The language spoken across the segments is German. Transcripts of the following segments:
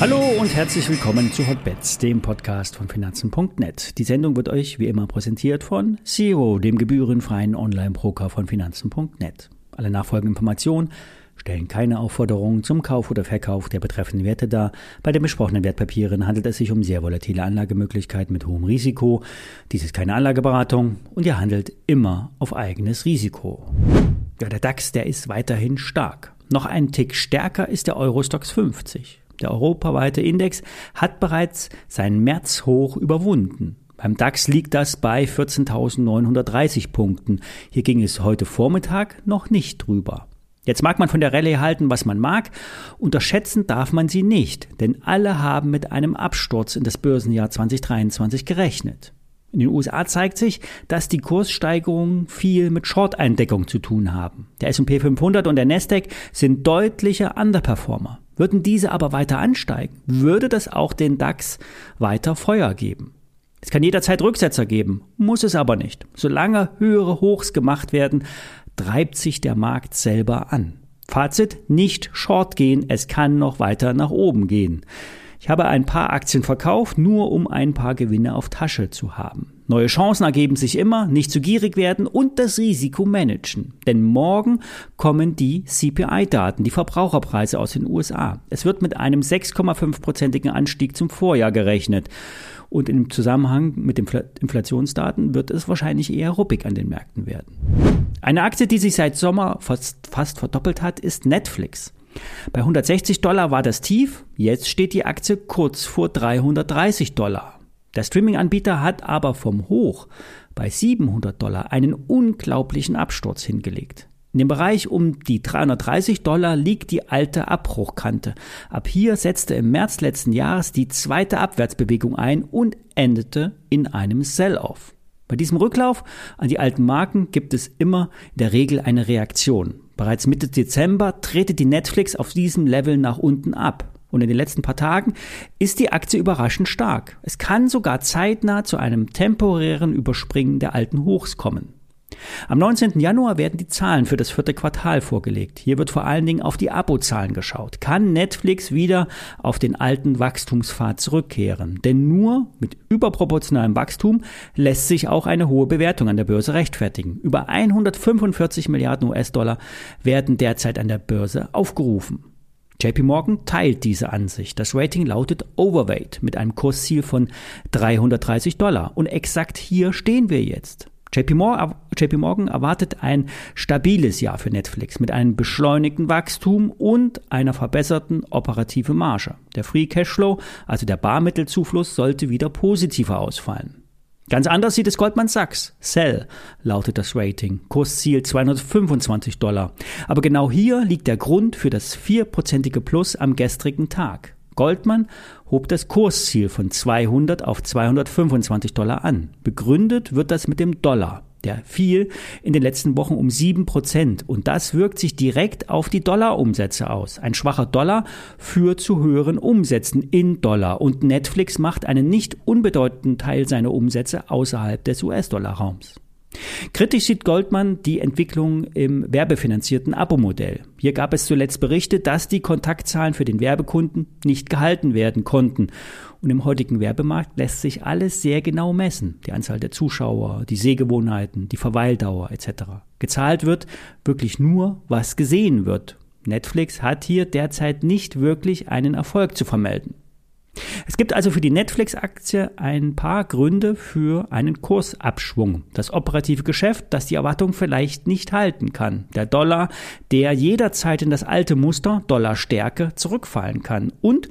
Hallo und herzlich willkommen zu Hotbets, dem Podcast von Finanzen.net. Die Sendung wird euch wie immer präsentiert von Zero, dem gebührenfreien Online-Broker von Finanzen.net. Alle nachfolgenden Informationen stellen keine Aufforderungen zum Kauf oder Verkauf der betreffenden Werte dar. Bei den besprochenen Wertpapieren handelt es sich um sehr volatile Anlagemöglichkeiten mit hohem Risiko. Dies ist keine Anlageberatung und ihr handelt immer auf eigenes Risiko. Ja, der DAX, der ist weiterhin stark. Noch einen Tick stärker ist der Eurostox 50. Der europaweite Index hat bereits sein Märzhoch überwunden. Beim DAX liegt das bei 14.930 Punkten. Hier ging es heute Vormittag noch nicht drüber. Jetzt mag man von der Rallye halten, was man mag, unterschätzen darf man sie nicht, denn alle haben mit einem Absturz in das Börsenjahr 2023 gerechnet. In den USA zeigt sich, dass die Kurssteigerungen viel mit Short-Eindeckung zu tun haben. Der S&P 500 und der Nasdaq sind deutliche Underperformer. Würden diese aber weiter ansteigen, würde das auch den DAX weiter Feuer geben. Es kann jederzeit Rücksetzer geben, muss es aber nicht. Solange höhere Hochs gemacht werden, treibt sich der Markt selber an. Fazit, nicht short gehen, es kann noch weiter nach oben gehen. Ich habe ein paar Aktien verkauft, nur um ein paar Gewinne auf Tasche zu haben. Neue Chancen ergeben sich immer, nicht zu gierig werden und das Risiko managen. Denn morgen kommen die CPI-Daten, die Verbraucherpreise aus den USA. Es wird mit einem 6,5-prozentigen Anstieg zum Vorjahr gerechnet. Und im Zusammenhang mit den Inflationsdaten wird es wahrscheinlich eher ruppig an den Märkten werden. Eine Aktie, die sich seit Sommer fast, fast verdoppelt hat, ist Netflix. Bei 160 Dollar war das Tief, jetzt steht die Aktie kurz vor 330 Dollar. Der Streaming-Anbieter hat aber vom Hoch bei 700 Dollar einen unglaublichen Absturz hingelegt. In dem Bereich um die 330 Dollar liegt die alte Abbruchkante. Ab hier setzte im März letzten Jahres die zweite Abwärtsbewegung ein und endete in einem Sell-off. Bei diesem Rücklauf an die alten Marken gibt es immer in der Regel eine Reaktion. Bereits Mitte Dezember trete die Netflix auf diesem Level nach unten ab. Und in den letzten paar Tagen ist die Aktie überraschend stark. Es kann sogar zeitnah zu einem temporären Überspringen der alten Hochs kommen. Am 19. Januar werden die Zahlen für das vierte Quartal vorgelegt. Hier wird vor allen Dingen auf die Abozahlen geschaut. Kann Netflix wieder auf den alten Wachstumspfad zurückkehren? Denn nur mit überproportionalem Wachstum lässt sich auch eine hohe Bewertung an der Börse rechtfertigen. Über 145 Milliarden US-Dollar werden derzeit an der Börse aufgerufen. JP Morgan teilt diese Ansicht. Das Rating lautet Overweight mit einem Kursziel von 330 Dollar. Und exakt hier stehen wir jetzt. JP Morgan erwartet ein stabiles Jahr für Netflix mit einem beschleunigten Wachstum und einer verbesserten operativen Marge. Der Free Cashflow, also der Barmittelzufluss, sollte wieder positiver ausfallen. Ganz anders sieht es Goldman Sachs. Sell lautet das Rating. Kursziel 225 Dollar. Aber genau hier liegt der Grund für das vierprozentige Plus am gestrigen Tag. Goldman hob das Kursziel von 200 auf 225 Dollar an. Begründet wird das mit dem Dollar. Der fiel in den letzten Wochen um sieben Prozent und das wirkt sich direkt auf die Dollarumsätze aus. Ein schwacher Dollar führt zu höheren Umsätzen in Dollar und Netflix macht einen nicht unbedeutenden Teil seiner Umsätze außerhalb des US-Dollar-Raums. Kritisch sieht Goldman die Entwicklung im werbefinanzierten Abo-Modell. Hier gab es zuletzt Berichte, dass die Kontaktzahlen für den Werbekunden nicht gehalten werden konnten. Und im heutigen Werbemarkt lässt sich alles sehr genau messen. Die Anzahl der Zuschauer, die Sehgewohnheiten, die Verweildauer etc. Gezahlt wird wirklich nur, was gesehen wird. Netflix hat hier derzeit nicht wirklich einen Erfolg zu vermelden. Es gibt also für die Netflix-Aktie ein paar Gründe für einen Kursabschwung. Das operative Geschäft, das die Erwartung vielleicht nicht halten kann. Der Dollar, der jederzeit in das alte Muster Dollarstärke zurückfallen kann. Und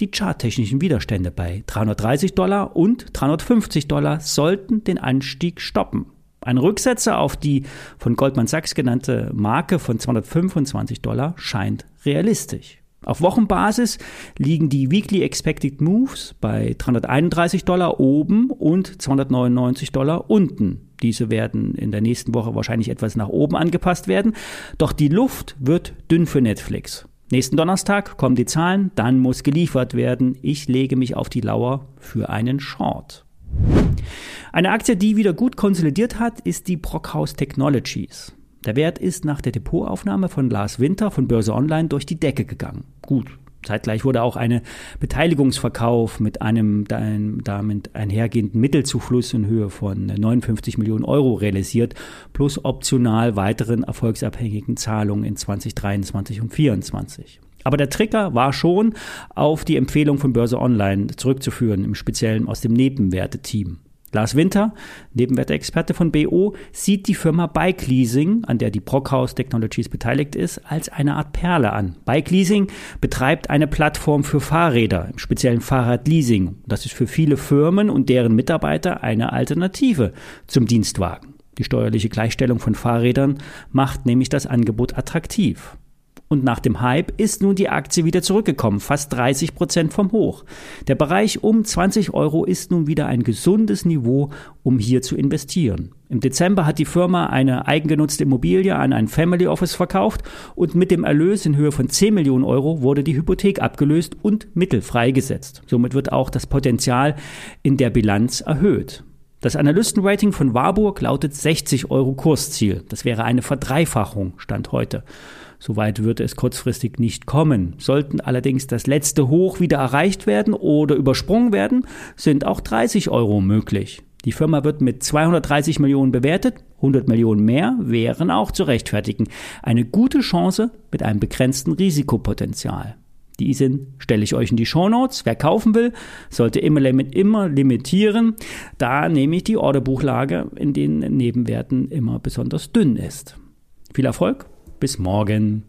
die charttechnischen Widerstände bei 330 Dollar und 350 Dollar sollten den Anstieg stoppen. Ein Rücksetzer auf die von Goldman Sachs genannte Marke von 225 Dollar scheint realistisch. Auf Wochenbasis liegen die Weekly Expected Moves bei 331 Dollar oben und 299 Dollar unten. Diese werden in der nächsten Woche wahrscheinlich etwas nach oben angepasst werden. Doch die Luft wird dünn für Netflix. Nächsten Donnerstag kommen die Zahlen, dann muss geliefert werden. Ich lege mich auf die Lauer für einen Short. Eine Aktie, die wieder gut konsolidiert hat, ist die Brockhaus Technologies. Der Wert ist nach der Depotaufnahme von Lars Winter von Börse Online durch die Decke gegangen. Gut, Zeitgleich wurde auch eine Beteiligungsverkauf mit einem damit einhergehenden Mittelzufluss in Höhe von 59 Millionen Euro realisiert, plus optional weiteren erfolgsabhängigen Zahlungen in 2023 und 2024. Aber der Trigger war schon auf die Empfehlung von Börse Online zurückzuführen, im Speziellen aus dem Nebenwerte-Team. Lars Winter, Nebenwerteexperte von BO, sieht die Firma Bike Leasing, an der die Brockhaus Technologies beteiligt ist, als eine Art Perle an. Bike Leasing betreibt eine Plattform für Fahrräder, im speziellen Fahrradleasing. Das ist für viele Firmen und deren Mitarbeiter eine Alternative zum Dienstwagen. Die steuerliche Gleichstellung von Fahrrädern macht nämlich das Angebot attraktiv. Und nach dem Hype ist nun die Aktie wieder zurückgekommen, fast 30 Prozent vom Hoch. Der Bereich um 20 Euro ist nun wieder ein gesundes Niveau, um hier zu investieren. Im Dezember hat die Firma eine eigengenutzte Immobilie an ein Family Office verkauft und mit dem Erlös in Höhe von 10 Millionen Euro wurde die Hypothek abgelöst und Mittel freigesetzt. Somit wird auch das Potenzial in der Bilanz erhöht. Das Analystenrating von Warburg lautet 60 Euro Kursziel. Das wäre eine Verdreifachung, Stand heute. Soweit würde es kurzfristig nicht kommen. Sollten allerdings das letzte Hoch wieder erreicht werden oder übersprungen werden, sind auch 30 Euro möglich. Die Firma wird mit 230 Millionen bewertet, 100 Millionen mehr wären auch zu rechtfertigen. Eine gute Chance mit einem begrenzten Risikopotenzial. Die sind, stelle ich euch in die Shownotes. Wer kaufen will, sollte immer, immer limitieren, da nämlich die Orderbuchlage in den Nebenwerten immer besonders dünn ist. Viel Erfolg bis morgen.